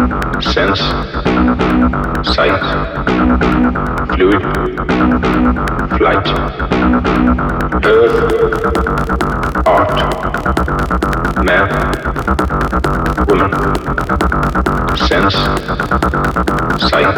sense, sight, fluid, flight, earth, art, man, woman, sense, sight,